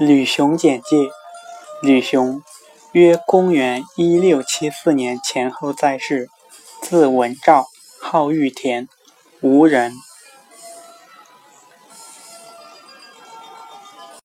吕熊简介：吕熊，约公元一六七四年前后在世，字文照，号玉田，吴人。